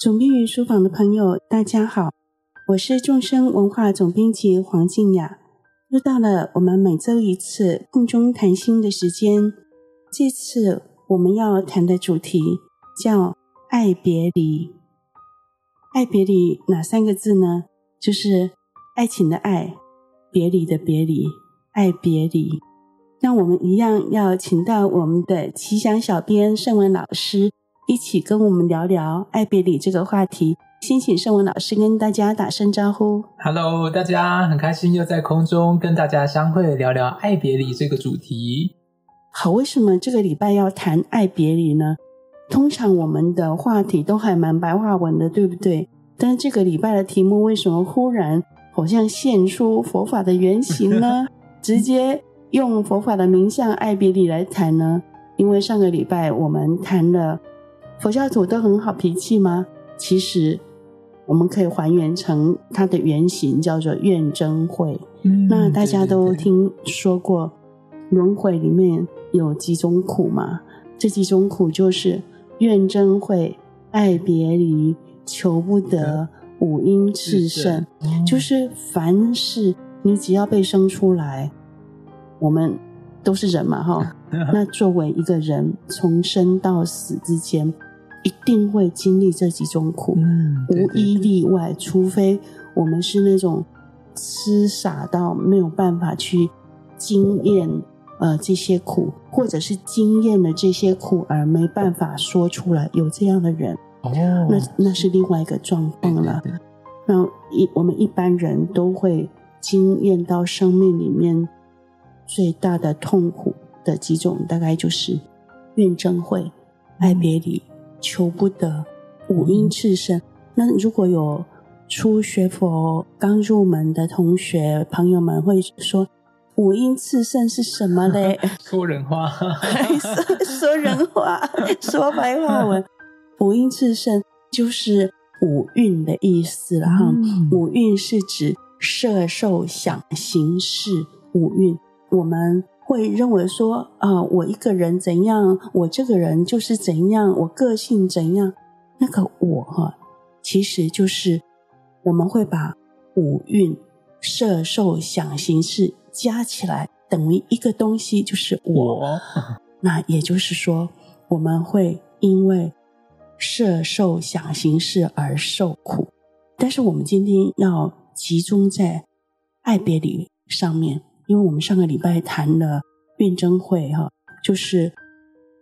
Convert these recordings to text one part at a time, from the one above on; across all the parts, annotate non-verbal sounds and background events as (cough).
总编云书房的朋友，大家好，我是众生文化总编辑黄静雅。又到了我们每周一次空中谈心的时间，这次我们要谈的主题叫“爱别离”。爱别离哪三个字呢？就是爱情的爱，别离的别离，爱别离。那我们一样要请到我们的吉祥小编盛文老师。一起跟我们聊聊爱别离这个话题。先请圣文老师跟大家打声招呼。Hello，大家很开心又在空中跟大家相会，聊聊爱别离这个主题。好，为什么这个礼拜要谈爱别离呢？通常我们的话题都还蛮白话文的，对不对？但是这个礼拜的题目为什么忽然好像现出佛法的原型呢？(laughs) 直接用佛法的名相爱别离来谈呢？因为上个礼拜我们谈了。佛教徒都很好脾气吗？其实，我们可以还原成它的原型，叫做怨憎会。嗯，那大家都听说过轮回里面有几种苦吗？这几种苦就是怨憎会、爱别离、求不得、五阴炽盛。就是凡是你只要被生出来，我们都是人嘛，哈。(laughs) 那作为一个人，从生到死之间。一定会经历这几种苦，嗯、对对对，无一例外。除非我们是那种痴傻到没有办法去经验呃这些苦，或者是经验了这些苦而没办法说出来，有这样的人，哦、那那是另外一个状况了。那一我们一般人都会经验到生命里面最大的痛苦的几种，大概就是怨憎会、爱别离。求不得，五阴炽盛。那如果有初学佛刚入门的同学朋友们会说，五阴炽盛是什么嘞？(laughs) 说人话，说 (laughs) 说人话，(laughs) 说白话文。五阴炽盛就是五蕴的意思了哈。嗯、五蕴是指色受想行识五蕴，我们。会认为说啊、呃，我一个人怎样，我这个人就是怎样，我个性怎样，那个我哈，其实就是我们会把五蕴色受想行识加起来等于一个东西，就是我。我那也就是说，我们会因为色受想行识而受苦。但是我们今天要集中在爱别离上面。因为我们上个礼拜谈了辩证会哈，就是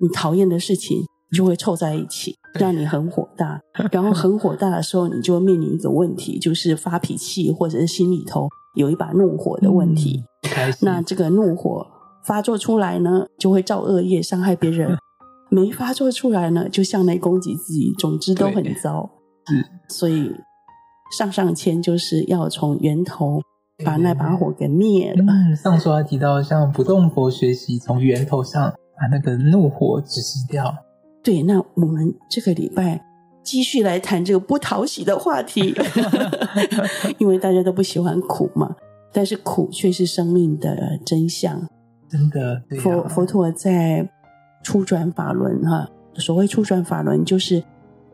你讨厌的事情就会凑在一起，让你很火大。然后很火大的时候，你就会面临一个问题，就是发脾气，或者是心里头有一把怒火的问题。嗯、那这个怒火发作出来呢，就会造恶业，伤害别人；(laughs) 没发作出来呢，就向内攻击自己。总之都很糟。是，所以上上签就是要从源头。把那把火给灭了。嗯，上书还提到，像不动佛学习，从源头上把那个怒火止息掉。对，那我们这个礼拜继续来谈这个不讨喜的话题，(laughs) 因为大家都不喜欢苦嘛，但是苦却是生命的真相。真的，啊、佛佛陀在初转法轮哈，所谓初转法轮，就是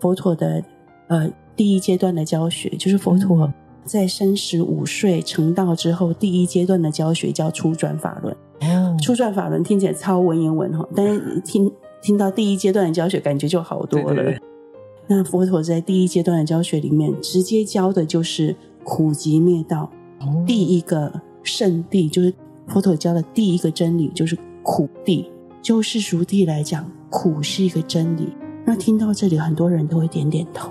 佛陀的呃第一阶段的教学，就是佛陀。嗯在三十五岁成道之后，第一阶段的教学叫初转法轮。哦，初转法轮听起来超文言文哈，但是听听到第一阶段的教学，感觉就好多了。对对对。那佛陀在第一阶段的教学里面，直接教的就是苦集灭道。哦，第一个圣地就是佛陀教的第一个真理，就是苦地。就世俗地来讲，苦是一个真理。那听到这里，很多人都会点点头。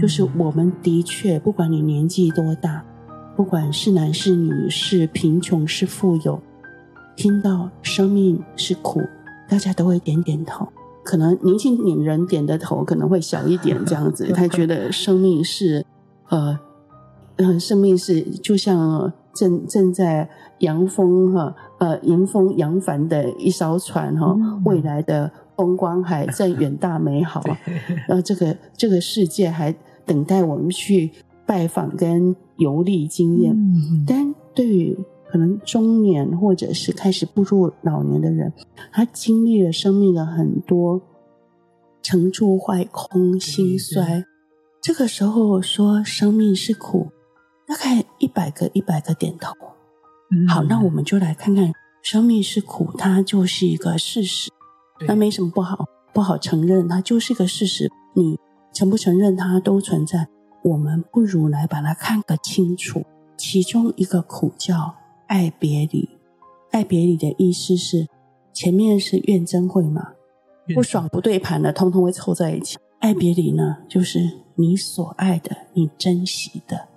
就是我们的确，不管你年纪多大，不管是男是女，是贫穷是富有，听到生命是苦，大家都会点点头。可能年轻人点的头可能会小一点，这样子，他觉得生命是，呃，呃，生命是就像正正在扬风哈，呃，迎风扬帆的一艘船哈，未来的。风光还在远大美好，然后这个这个世界还等待我们去拜访跟游历经验。嗯、但对于可能中年或者是开始步入老年的人，他经历了生命的很多成住坏空、兴衰，这个时候说生命是苦，大概一百个一百个点头。嗯、好，那我们就来看看生命是苦，它就是一个事实，那没什么不好，不好承认，它就是个事实。你承不承认它都存在，我们不如来把它看个清楚。其中一个苦叫爱别离，爱别离的意思是前面是怨憎会嘛，不爽不对盘的，通通会凑在一起。爱别离呢，就是你所爱的、你珍惜的、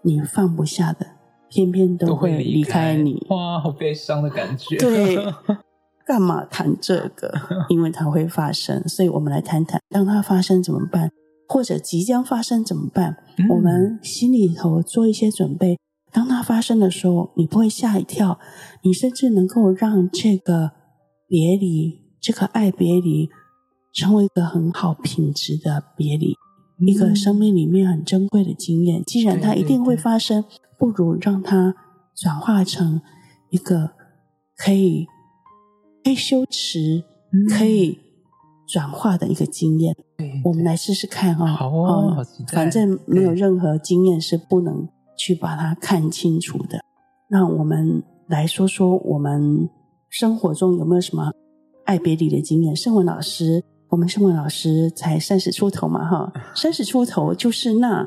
你放不下的，偏偏都会离开你。开哇，好悲伤的感觉。对，(laughs) 干嘛谈这个？(laughs) 因为它会发生，所以我们来谈谈，当它发生怎么办？或者即将发生怎么办？嗯、我们心里头做一些准备。当它发生的时候，你不会吓一跳，你甚至能够让这个别离、这个爱别离。成为一个很好品质的别离，嗯、一个生命里面很珍贵的经验。既然它一定会发生，对对对，不如让它转化成一个可以可以修持、嗯、可以转化的一个经验。对对，我们来试试看哈、哦。好哦，好。反正没有任何经验是不能去把它看清楚的。那我们来说说，我们生活中有没有什么爱别离的经验？圣文老师。我们圣文老师才三十出头嘛，哈，(laughs) 三十出头就是那，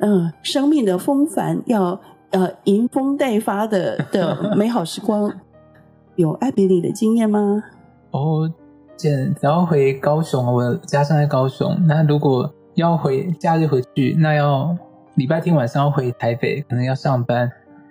嗯、呃，生命的风帆要呃迎风待发的的美好时光，有爱别离的经验吗？哦，只要回高雄，我家乡在高雄。那如果要回假日回去，那要礼拜天晚上要回台北，可能要上班，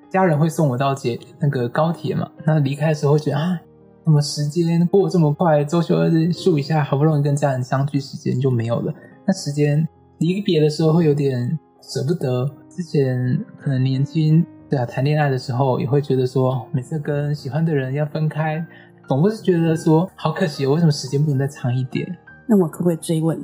家人会送我到捷那个高铁嘛。那离开的时候觉得啊。怎么时间过这么快，周休二日数一下，好不容易跟家人相聚，时间就没有了。那时间离别的时候会有点舍不得。之前可能年轻，对啊，谈恋爱的时候也会觉得说，每次跟喜欢的人要分开，总不是觉得说好可惜，为什么时间不能再长一点？那我可不可以追问，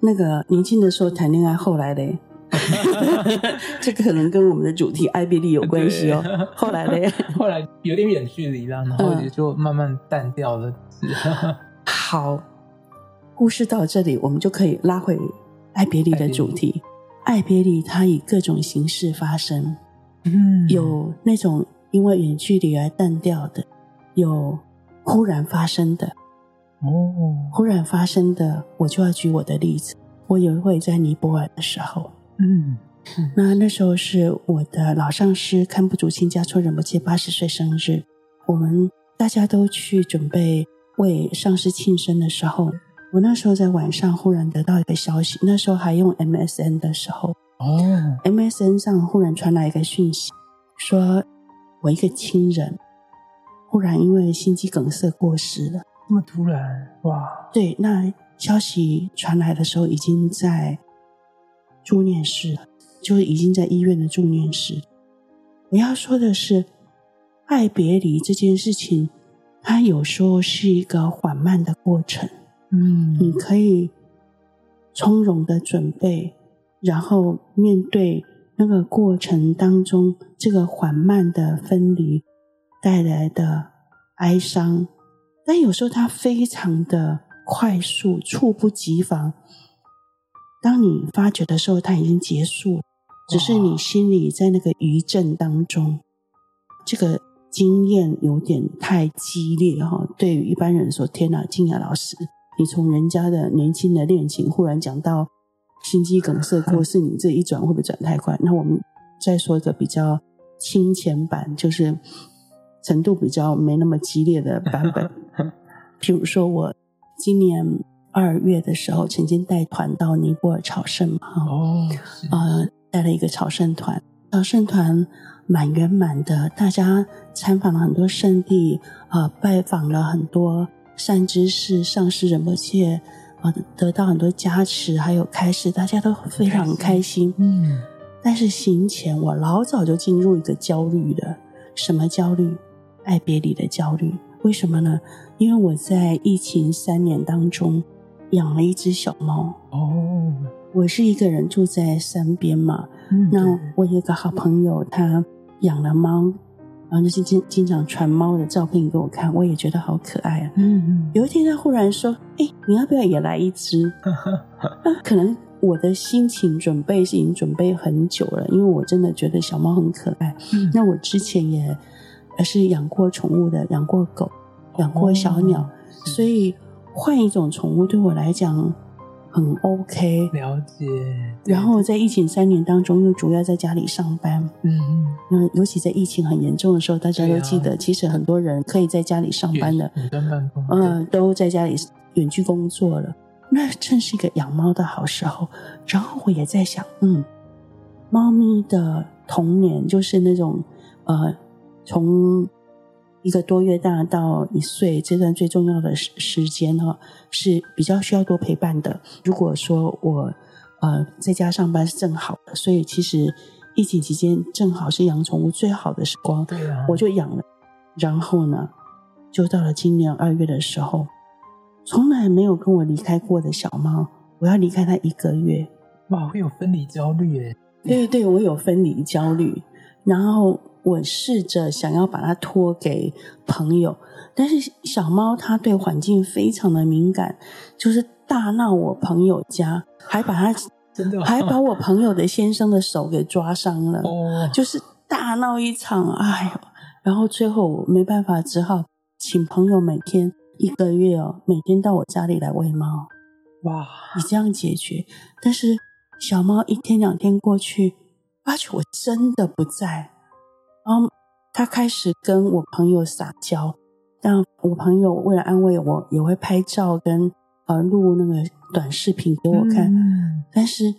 那个年轻的时候谈恋爱，后来嘞？(laughs) 这可能跟我们的主题爱别离有关系哦。对后来嘞？(laughs) 后来有点远距离了，然后也就慢慢淡掉了。嗯、(laughs) 好，故事到这里，我们就可以拉回爱别离的主题。爱别离，它以各种形式发生。嗯，有那种因为远距离而淡掉的，有忽然发生的。哦，忽然发生的，我就要举我的例子。我有一回在尼泊尔的时候。嗯，那那时候是我的老上师堪布竹清家措仁波切八十岁生日，我们大家都去准备为上司庆生的时候，我那时候在晚上忽然得到一个消息，那时候还用 MSN 的时候，哦，MSN 上忽然传来一个讯息，说我一个亲人忽然因为心肌梗塞过世了，那么突然，哇，对，那消息传来的时候已经在。住院室，就已经在医院的住院室。我要说的是，爱别离这件事情，它有时候是一个缓慢的过程。嗯，你可以从容的准备，然后面对那个过程当中这个缓慢的分离带来的哀伤，但有时候它非常的快速，猝不及防。当你发觉的时候，它已经结束，只是你心里在那个余震当中。这个经验有点太激烈哈，对于一般人说，天哪，静雅老师，你从人家的年轻的恋情，忽然讲到心肌梗塞过是，你这一转会不会转太快？那我们再说一个比较轻浅版，就是程度比较没那么激烈的版本。(laughs) 譬如说我今年。二月的时候，曾经带团到尼泊尔朝圣嘛，哦，呃，带了一个朝圣团，朝圣团满圆满的，大家参访了很多圣地，啊、呃，拜访了很多善知识、上师仁波切，得到很多加持，还有开示，大家都非常开心。嗯，但是行前我老早就进入一个焦虑的，什么焦虑？爱别离的焦虑。为什么呢？因为我在疫情三年当中。养了一只小猫哦，我是一个人住在山边嘛，嗯、那我有个好朋友，他养了猫，然后就是经经常传猫的照片给我看，我也觉得好可爱啊。嗯嗯，有一天他忽然说：“哎，你要不要也来一只？” (laughs) 那可能我的心情准备是已经准备很久了，因为我真的觉得小猫很可爱。嗯、那我之前也是养过宠物的，养过狗，养过小鸟，哦、所以换一种宠物对我来讲很 OK。了解。然后在疫情三年当中，又主要在家里上班。嗯嗯。那尤其在疫情很严重的时候，大家都记得，啊、其实很多人可以在家里上班的，嗯、呃，都在家里远距工作了。那正是一个养猫的好时候，然后我也在想，嗯，猫咪的童年就是那种，呃，从一个多月大到一岁这段最重要的时时间哈，是比较需要多陪伴的。如果说我呃在家上班是正好的，所以其实疫情期间正好是养宠物最好的时光，对啊，我就养了。然后呢，就到了今年二月的时候。从来没有跟我离开过的小猫，我要离开它一个月，哇，会有分离焦虑耶！对对，我有分离焦虑。然后我试着想要把它托给朋友，但是小猫它对环境非常的敏感，就是大闹我朋友家，还把它真的还把我朋友的先生的手给抓伤了，哦，就是大闹一场，哎呦！然后最后我没办法，只好请朋友每天。一个月哦，每天到我家里来喂猫，哇！你这样解决，但是小猫一天两天过去，发觉我真的不在，然后他开始跟我朋友撒娇，但我朋友为了安慰我，也会拍照跟呃录那个短视频给我看，嗯、但是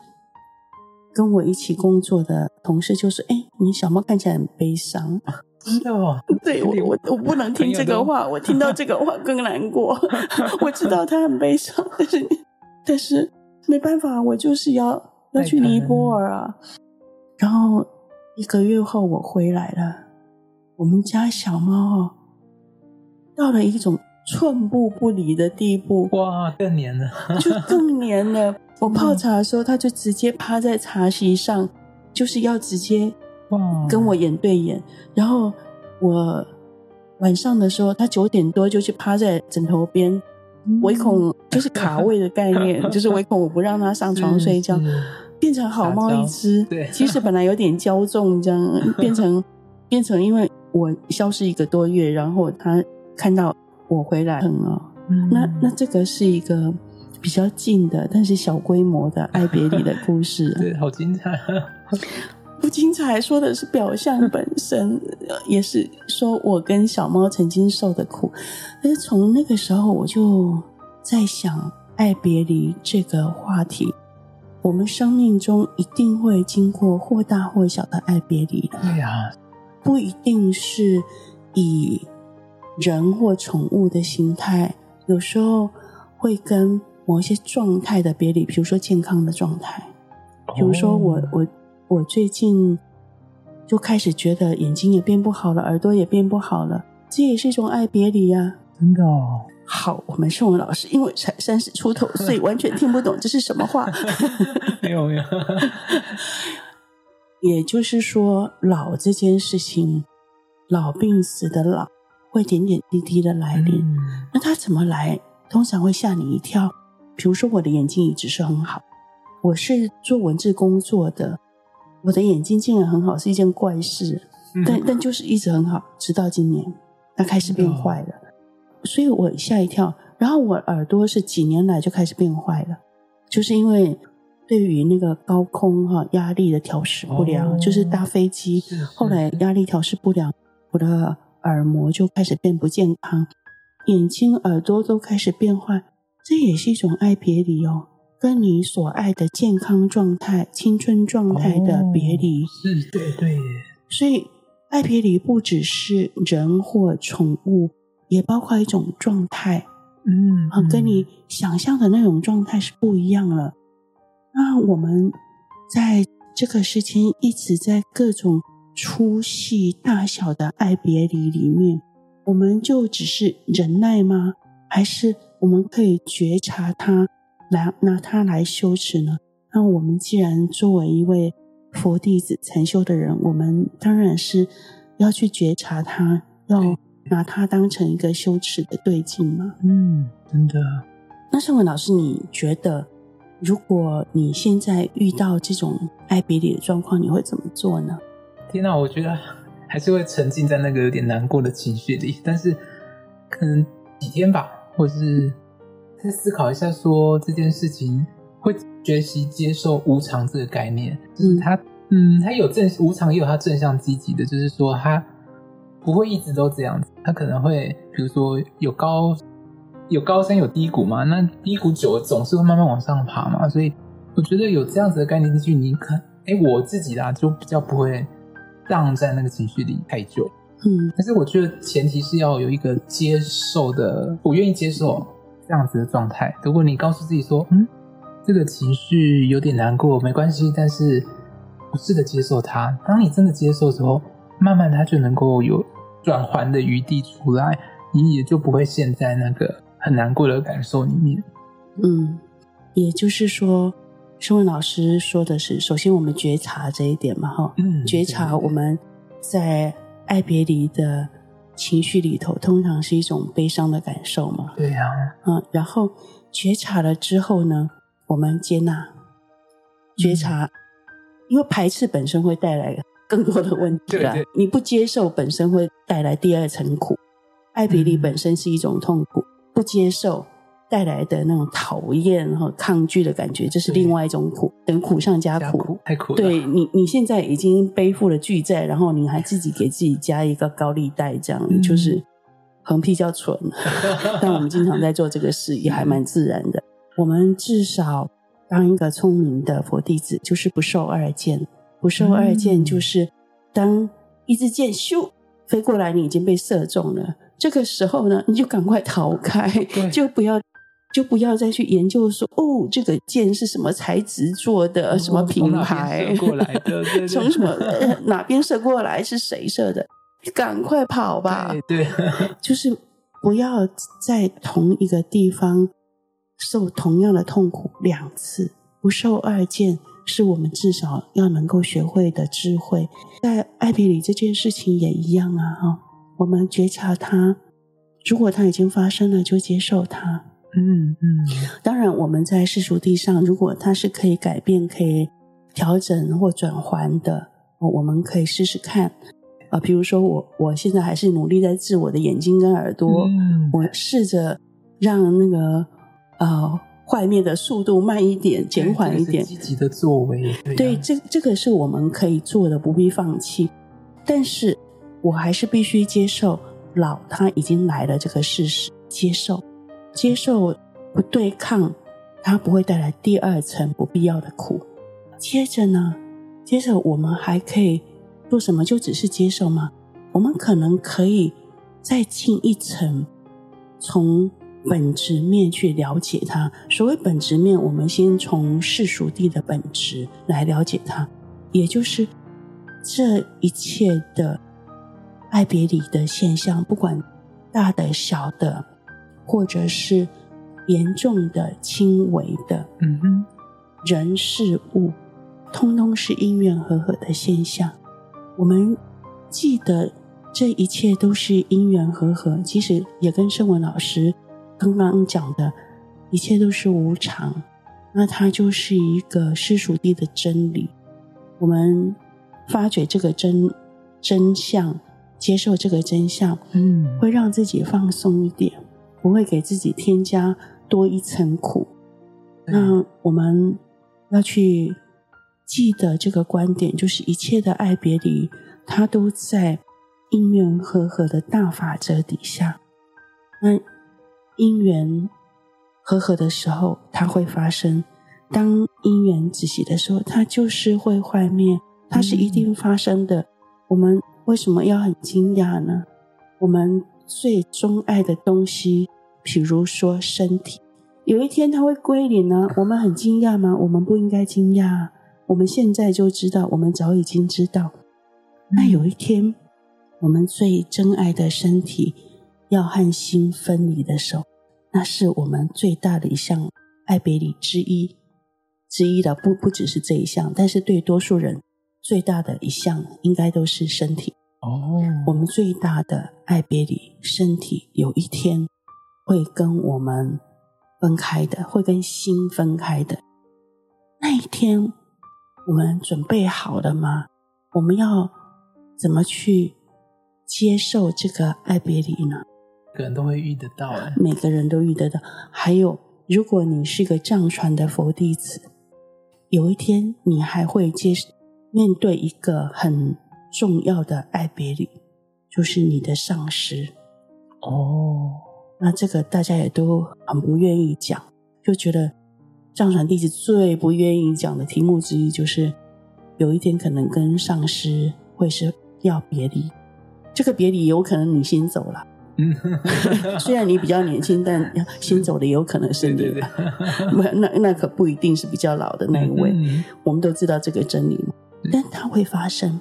跟我一起工作的同事就说：“哎，你小猫看起来很悲伤。”真的哦，(laughs) 对我我我不能听这个话，我听到这个话 (laughs) 更难过。(laughs) 我知道他很悲伤，但是但是没办法，我就是要要去尼泊尔啊。然后一个月后我回来了，我们家小猫哦，到了一种寸步不离的地步。哇，更黏了，(laughs) 就更黏了。我泡茶的时候，它就直接趴在茶席上，就是要直接。跟我眼对眼，然后我晚上的时候，它九点多就去趴在枕头边，唯恐就是卡位的概念，(laughs) 就是唯恐我不让他上床睡觉，变成好猫一只。对，其实本来有点骄纵，这样变成变成，(laughs) 因为我消失一个多月，然后他看到我回来，很哦，那那这个是一个比较近的，但是小规模的爱别离的故事，(laughs) 对，好精彩。(laughs) 不精彩，说的是表象本身，也是说我跟小猫曾经受的苦。但是从那个时候，我就在想，爱别离这个话题，我们生命中一定会经过或大或小的爱别离的。对呀，不一定是以人或宠物的形态，有时候会跟某些状态的别离，比如说健康的状态，比如说我我。我最近就开始觉得眼睛也变不好了，耳朵也变不好了，这也是一种爱别离呀。真的哦。好，我们宋文老师因为才三十出头，(laughs) 所以完全听不懂这是什么话。没 (laughs) 有没有。(laughs) 也就是说，老这件事情，老病死的老，会点点滴滴的来临。嗯、那他怎么来？通常会吓你一跳。比如说，我的眼睛一直是很好，我是做文字工作的。我的眼睛竟然很好，是一件怪事，嗯、但但就是一直很好，直到今年它开始变坏了，哦、所以我吓一跳。然后我耳朵是几年来就开始变坏了，就是因为对于那个高空哈压力的调试不良，哦、就是搭飞机，后来压力调试不良，我的耳膜就开始变不健康，眼睛、耳朵都开始变坏，这也是一种爱别离哦。跟你所爱的健康状态、青春状态的别离，哦、是对对。所以，爱别离不只是人或宠物，也包括一种状态。嗯，嗯，跟你想象的那种状态是不一样了。那我们在这个时间一直在各种粗细大小的爱别离里面，我们就只是忍耐吗？还是我们可以觉察它？来拿它来修持呢？那我们既然作为一位佛弟子禅修的人，我们当然是要去觉察它，要拿它当成一个羞耻的对镜吗。嗯，真的。那盛文老师，你觉得如果你现在遇到这种爱别离的状况，你会怎么做呢？天哪，我觉得还是会沉浸在那个有点难过的情绪里，但是可能几天吧，或者是再思考一下，说这件事情会学习接受无常这个概念，就是它，嗯，它有正无常，也有它正向积极的，就是说它不会一直都这样子，它可能会，比如说有高。有高山有低谷嘛？那低谷久了总是会慢慢往上爬嘛。所以我觉得有这样子的概念进去，你可，哎，我自己啦就比较不会荡在那个情绪里太久。嗯，但是我觉得前提是要有一个接受的，我愿意接受这样子的状态。如果你告诉自己说，嗯，这个情绪有点难过，没关系，但是我试着接受它。当你真的接受之后，慢慢它就能够有转圜的余地出来，你也就不会陷在那个。很难过的感受里面，嗯，也就是说，声文老师说的是，首先我们觉察这一点嘛，哈，嗯，觉察我们在爱别离的情绪里头，通常是一种悲伤的感受嘛，对呀，嗯，然后觉察了之后呢，我们接纳，觉察，嗯，因为排斥本身会带来更多的问题了，对对，你不接受本身会带来第二层苦，爱别离本身是一种痛苦。嗯不接受带来的那种讨厌和抗拒的感觉，这是另外一种苦，等苦上加苦，太苦了。对你，你现在已经背负了巨债，然后你还自己给自己加一个高利贷，这样、嗯、就是横批叫蠢。(laughs) 但我们经常在做这个事，也还蛮自然的。我们至少当一个聪明的佛弟子，就是不受二见。不受二箭，就是当一支箭咻飞过来，你已经被射中了。这个时候呢，你就赶快逃开，就不要，就不要再去研究说，哦，这个箭是什么材质做的，哦、什么品牌过来的，对 (laughs) 对对，从什么哪边射过来，是谁射的？赶快跑吧！对，对就是不要在同一个地方受同样的痛苦两次，不受二见，是我们至少要能够学会的智慧。在爱别离这件事情也一样啊，哈。我们觉察它，如果它已经发生了，就接受它。嗯嗯。当然，我们在世俗地上，如果它是可以改变、可以调整或转换的，我们可以试试看。啊，比如说我，我现在还是努力在治我的眼睛跟耳朵，嗯、我试着让那个呃坏灭的速度慢一点、减缓一点。积极的作为。对、啊，对，这这个是我们可以做的，不必放弃。但是。我还是必须接受老他已经来了这个事实，接受，接受不对抗，它不会带来第二层不必要的苦。接着呢，接着我们还可以做什么？就只是接受吗？我们可能可以再进一层，从本质面去了解它。所谓本质面，我们先从世俗地的本质来了解它，也就是这一切的。爱别离的现象，不管大的、小的，或者是严重的、轻微的，嗯哼，人事物，通通是因缘和合的现象。我们记得这一切都是因缘和合，其实也跟圣文老师刚刚讲的，一切都是无常，那它就是一个世俗地的真理。我们发觉这个真真相。接受这个真相，嗯，会让自己放松一点，不会给自己添加多一层苦。那我们要去记得这个观点，就是一切的爱别离，它都在因缘和合的大法则底下。那因缘和合的时候，它会发生；当因缘止息的时候，它就是会坏灭，它是一定发生的。我们。为什么要很惊讶呢？我们最钟爱的东西，比如说身体，有一天它会归零呢？我们很惊讶吗？我们不应该惊讶。我们现在就知道，我们早已经知道。那有一天，我们最珍爱的身体要和心分离的时候，那是我们最大的一项爱别离之一之一的，不不只是这一项，但是对多数人。最大的一项应该都是身体哦，我们最大的爱别离，身体有一天会跟我们分开的，会跟心分开的。那一天我们准备好了吗？我们要怎么去接受这个爱别离呢？个人都会遇得到，每个人都遇得到。还有，如果你是个藏传的佛弟子，有一天你还会接面对一个很重要的爱别离，就是你的上师。哦，那这个大家也都很不愿意讲，就觉得藏传弟子最不愿意讲的题目之一，就是有一天可能跟上师会是要别离。这个别离有可能你先走了。嗯，(laughs) 虽然你比较年轻，但先走的也有可能是你。(laughs) 那那可不一定是比较老的那一位。我们都知道这个真理，但它会发生。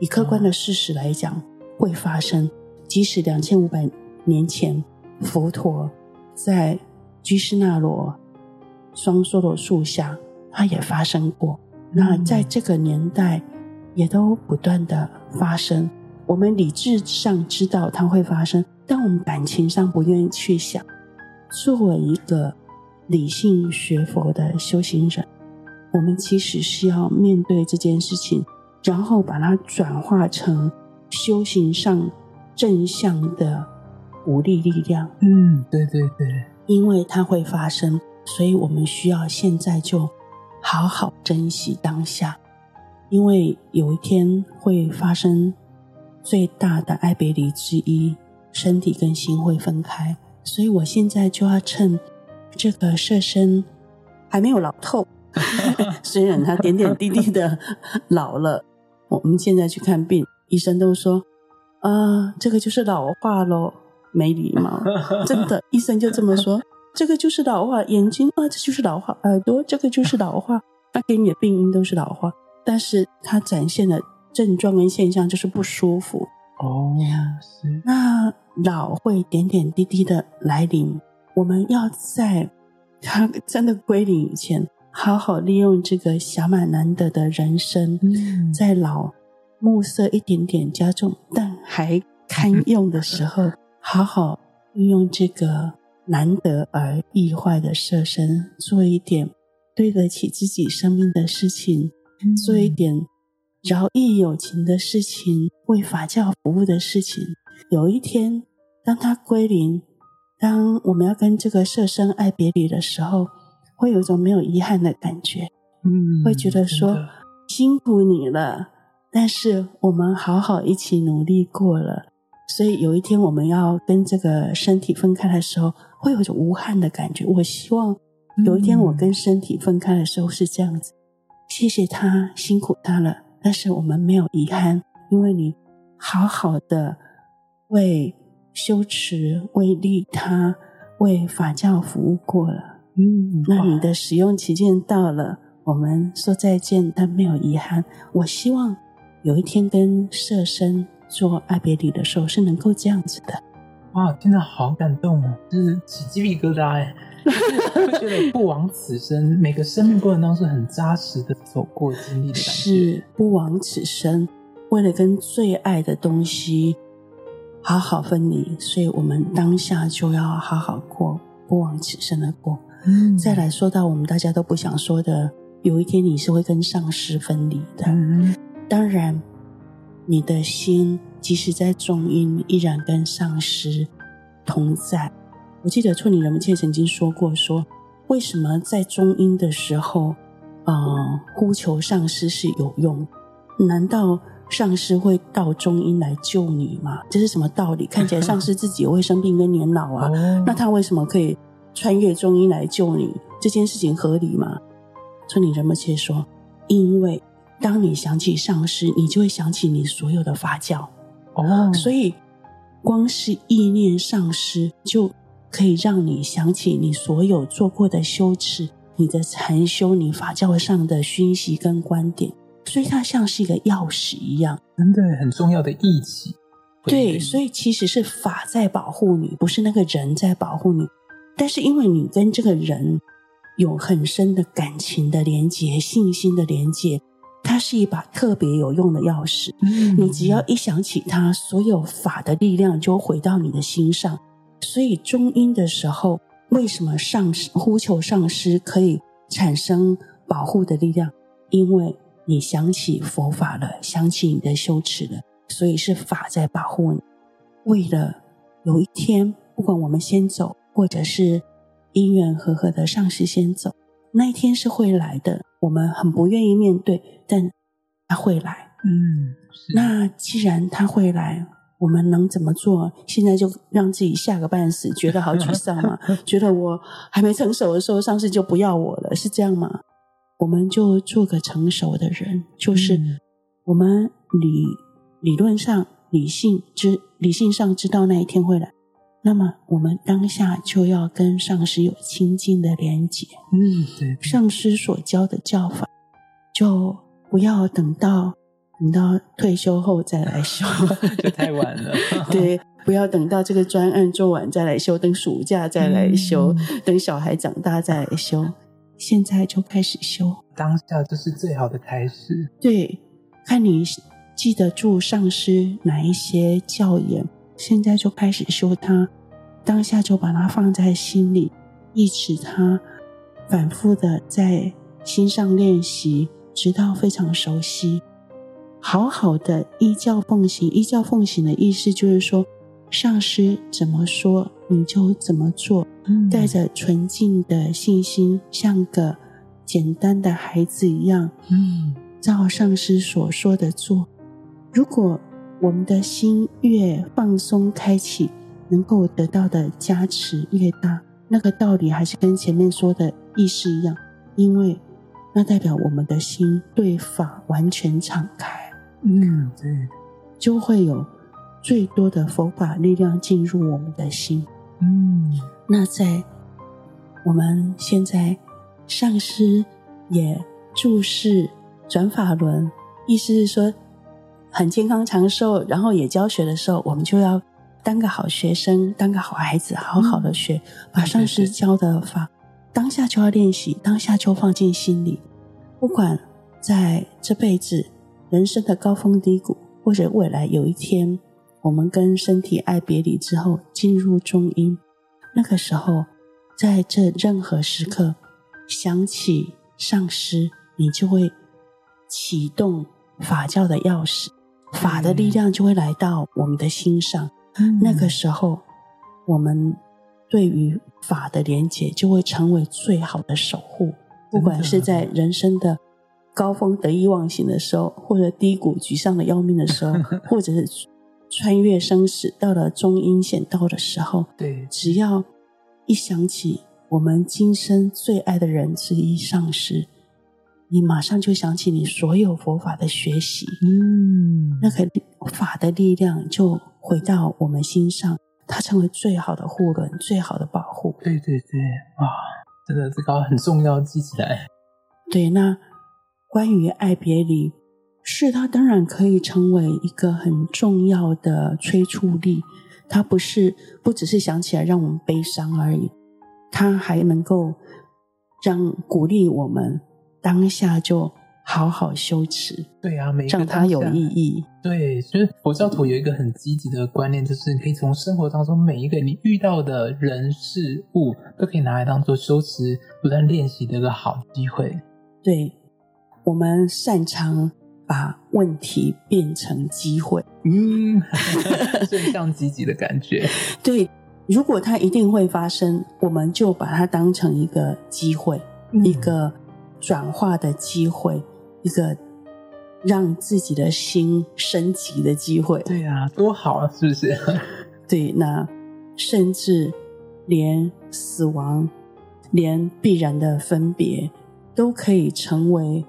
以客观的事实来讲，哦、会发生。即使两千五百年前，佛陀在居士那罗双梭罗树下，它也发生过。那在这个年代，也都不断的发生。我们理智上知道它会发生。但我们感情上不愿意去想，作为一个理性学佛的修行人，我们其实是要面对这件事情，然后把它转化成修行上正向的鼓励力量。嗯，对对对，因为它会发生，所以我们需要现在就好好珍惜当下，因为有一天会发生最大的爱别离之一。身体跟心会分开，所以我现在就要趁这个色身还没有老透，(laughs) 虽然他点点滴滴的老了，我们现在去看病，医生都说啊，这个就是老化咯，没礼貌，真的，医生就这么说，这个就是老化，眼睛啊，这就是老化，耳朵这个就是老化，他给你的病因都是老化，但是他展现的症状跟现象就是不舒服。哦，是。那老会点点滴滴的来临，我们要在他真的归零以前，好好利用这个小满难得的人生，嗯、在老暮色一点点加重但还堪 (laughs) 用的时候，好好运用这个难得而易坏的色身，做一点对得起自己生命的事情，嗯、做一点。饶益有情的事情，为法教服务的事情，有一天，当他归零，当我们要跟这个舍身爱别离的时候，会有一种没有遗憾的感觉，嗯，会觉得说辛苦你了，但是我们好好一起努力过了，所以有一天我们要跟这个身体分开的时候，会有一种无憾的感觉。我希望有一天我跟身体分开的时候是这样子，谢谢他，辛苦他了。但是我们没有遗憾，因为你好好的为修持、为利他、为法教服务过了。嗯，那你的使用期限到了，我们说再见，但没有遗憾。我希望有一天跟舍身做爱别离的时候，是能够这样子的。哇，真的好感动哦，就是起鸡皮疙瘩哎。会觉得不枉此生，每个生命过程当中很扎实的走过经历的感觉。是不枉此生，为了跟最爱的东西好好分离，所以我们当下就要好好过，不枉此生的过。嗯，再来说到我们大家都不想说的，有一天你是会跟上师分离的。嗯，当然，你的心即使在中阴，依然跟上师同在。我记得措尼仁波切曾经说过说，说为什么在中阴的时候，啊、呃，呼求上师是有用？难道上师会到中阴来救你吗？这是什么道理？看起来上师自己也会生病跟年老啊，那他为什么可以穿越中阴来救你？这件事情合理吗？村里人们却说，因为当你想起上师，你就会想起你所有的法教哦，所以光是意念上师就。可以让你想起你所有做过的修持，你的禅修，你法教上的熏习跟观点，所以它像是一个钥匙一样，真的很重要的义气。对，所以其实是法在保护你，不是那个人在保护你。但是因为你跟这个人有很深的感情的连接、信心的连接，它是一把特别有用的钥匙。嗯，你只要一想起它，所有法的力量就回到你的心上。所以中阴的时候，为什么上师呼求上师可以产生保护的力量，因为你想起佛法了，想起你的羞耻了，所以是法在保护你。为了有一天，不管我们先走，或者是因缘和合的上师先走，那一天是会来的。我们很不愿意面对，但他会来。嗯，那既然他会来。我们能怎么做？现在就让自己吓个半死，觉得好沮丧吗？(laughs) 觉得我还没成熟的时候，上师就不要我了，是这样吗？我们就做个成熟的人，就是我们理理论上理性知理性上知道那一天会来，那么我们当下就要跟上师有亲近的连接。嗯，对，上师所教的教法，就不要等到。等到退休后再来修，(laughs) 就太晚了。(laughs) 对，不要等到这个专案做完再来修，等暑假再来修，嗯、等小孩长大再来修。现在就开始修，当下就是最好的开始。对，看你记得住上师哪一些教言，现在就开始修它，当下就把它放在心里，一直它，反复的在心上练习，直到非常熟悉。好好的依教奉行，依教奉行的意思就是说，上师怎么说你就怎么做，嗯、带着纯净的信心，像个简单的孩子一样，嗯，照上师所说的做。如果我们的心越放松开启，能够得到的加持越大，那个道理还是跟前面说的意思一样，因为那代表我们的心对法完全敞开。嗯，对，就会有最多的佛法力量进入我们的心。嗯，那在我们现在上师也注视转法轮，意思是说很健康长寿，然后也教学的时候，我们就要当个好学生，当个好孩子，好好的学，嗯、把上师教的法当下就要练习，当下就放进心里，不管在这辈子。人生的高峰低谷，或者未来有一天，我们跟身体爱别离之后，进入中阴，那个时候，在这任何时刻想起上师，你就会启动法教的钥匙，法的力量就会来到我们的心上。嗯、那个时候，我们对于法的连结就会成为最好的守护，不管是在人生的。高峰得意忘形的时候，或者低谷沮丧的要命的时候，(laughs) 或者是穿越生死到了中阴险道的时候，对，只要一想起我们今生最爱的人之一上师，你马上就想起你所有佛法的学习，嗯，那个法的力量就回到我们心上，它成为最好的护轮，最好的保护。对对对，哇，真的这个很重要，记起来。对，那。关于爱别离，是它当然可以成为一个很重要的催促力。它不是不只是想起来让我们悲伤而已，它还能够让鼓励我们当下就好好修持。对啊，让它有意义。对，所以佛教徒有一个很积极的观念，就是你可以从生活当中每一个你遇到的人事物，都可以拿来当做修持、不断练习的一个好机会。对。我们擅长把问题变成机会，嗯，(laughs) 正向积极的感觉。(laughs) 对，如果它一定会发生，我们就把它当成一个机会，嗯、一个转化的机会，一个让自己的心升级的机会。对啊，多好啊，是不是？(laughs) 对，那甚至连死亡，连必然的分别，都可以成为。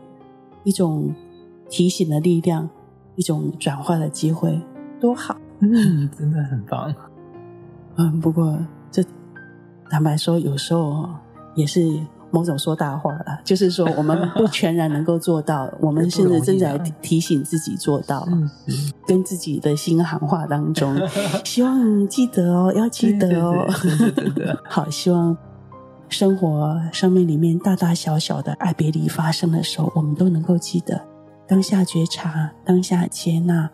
一种提醒的力量，一种转化的机会，多好！嗯，(laughs) 真的很棒。嗯，不过这坦白说，有时候也是某种说大话了。就是说，我们不 (laughs) 全然能够做到，我们现在正在提醒自己做到，(laughs) 跟自己的心喊话当中，希望记得哦，要记得哦。好，希望。生活生命里面大大小小的爱别离发生的时候，我们都能够记得当下觉察，当下接纳，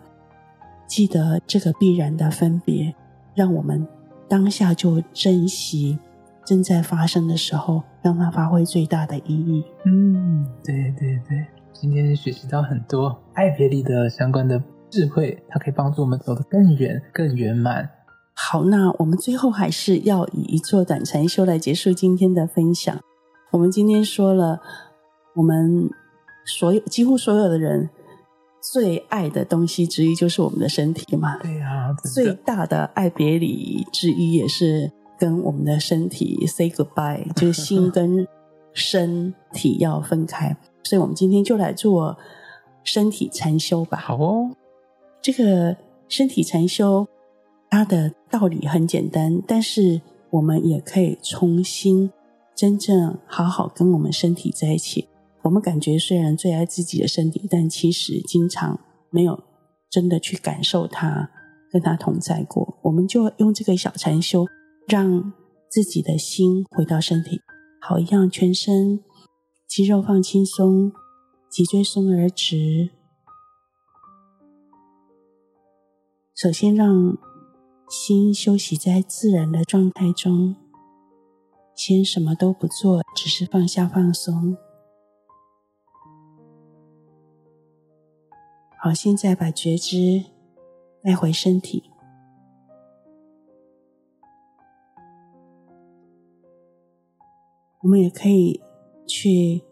记得这个必然的分别，让我们当下就珍惜正在发生的时候让它发挥最大的意义。嗯，对对对，今天学习到很多爱别离的相关的智慧，它可以帮助我们走得更远、更圆满。好，那我们最后还是要以一座短禅修来结束今天的分享。我们今天说了，我们所有几乎所有的人最爱的东西之一就是我们的身体嘛。对啊，最大的爱别离之一也是跟我们的身体 say goodbye，(laughs) 就是心跟身体要分开。所以我们今天就来做身体禅修吧。好哦，这个身体禅修。它的道理很简单，但是我们也可以重新真正好好跟我们身体在一起。我们感觉虽然最爱自己的身体，但其实经常没有真的去感受它，跟它同在过。我们就用这个小禅修，让自己的心回到身体。好，一样全身肌肉放轻松，脊椎松而直。首先让。心休息在自然的状态中，先什么都不做，只是放下放松。好，现在把觉知带回身体。我们也可以去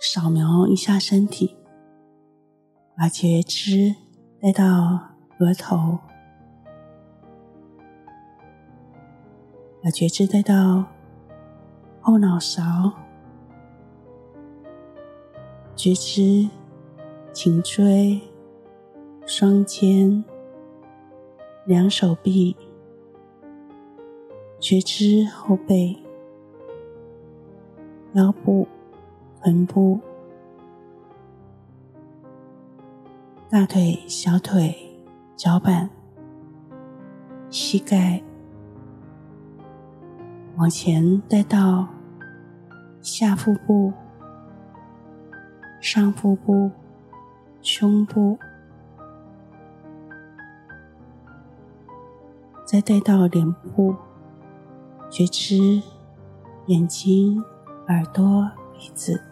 扫描一下身体，把觉知带到额头。把觉知带到后脑勺，觉知颈椎、双肩、两手臂，觉知后背、腰部、臀部、大腿、小腿、脚板、膝盖。往前带到下腹部、上腹部、胸部，再带到脸部，觉知眼睛、耳朵、鼻子。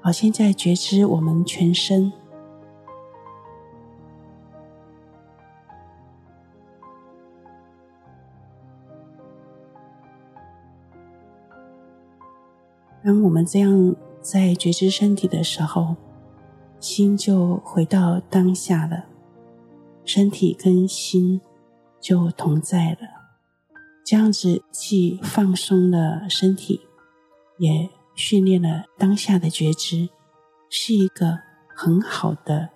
好，现在觉知我们全身。当我们这样在觉知身体的时候，心就回到当下了，身体跟心就同在了。这样子既放松了身体，也训练了当下的觉知，是一个很好的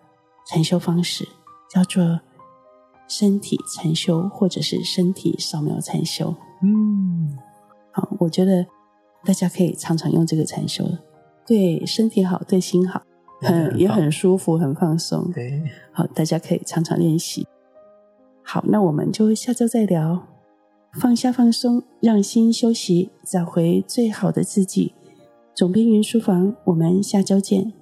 禅修方式，叫做身体禅修，或者是身体扫描禅修。嗯，好，我觉得。大家可以常常用这个禅修，对身体好，对心好，很也很舒服，很放松。对，好，大家可以常常练习。好，那我们就下周再聊。放下，放松，让心休息，找回最好的自己。总编云书房，我们下周见。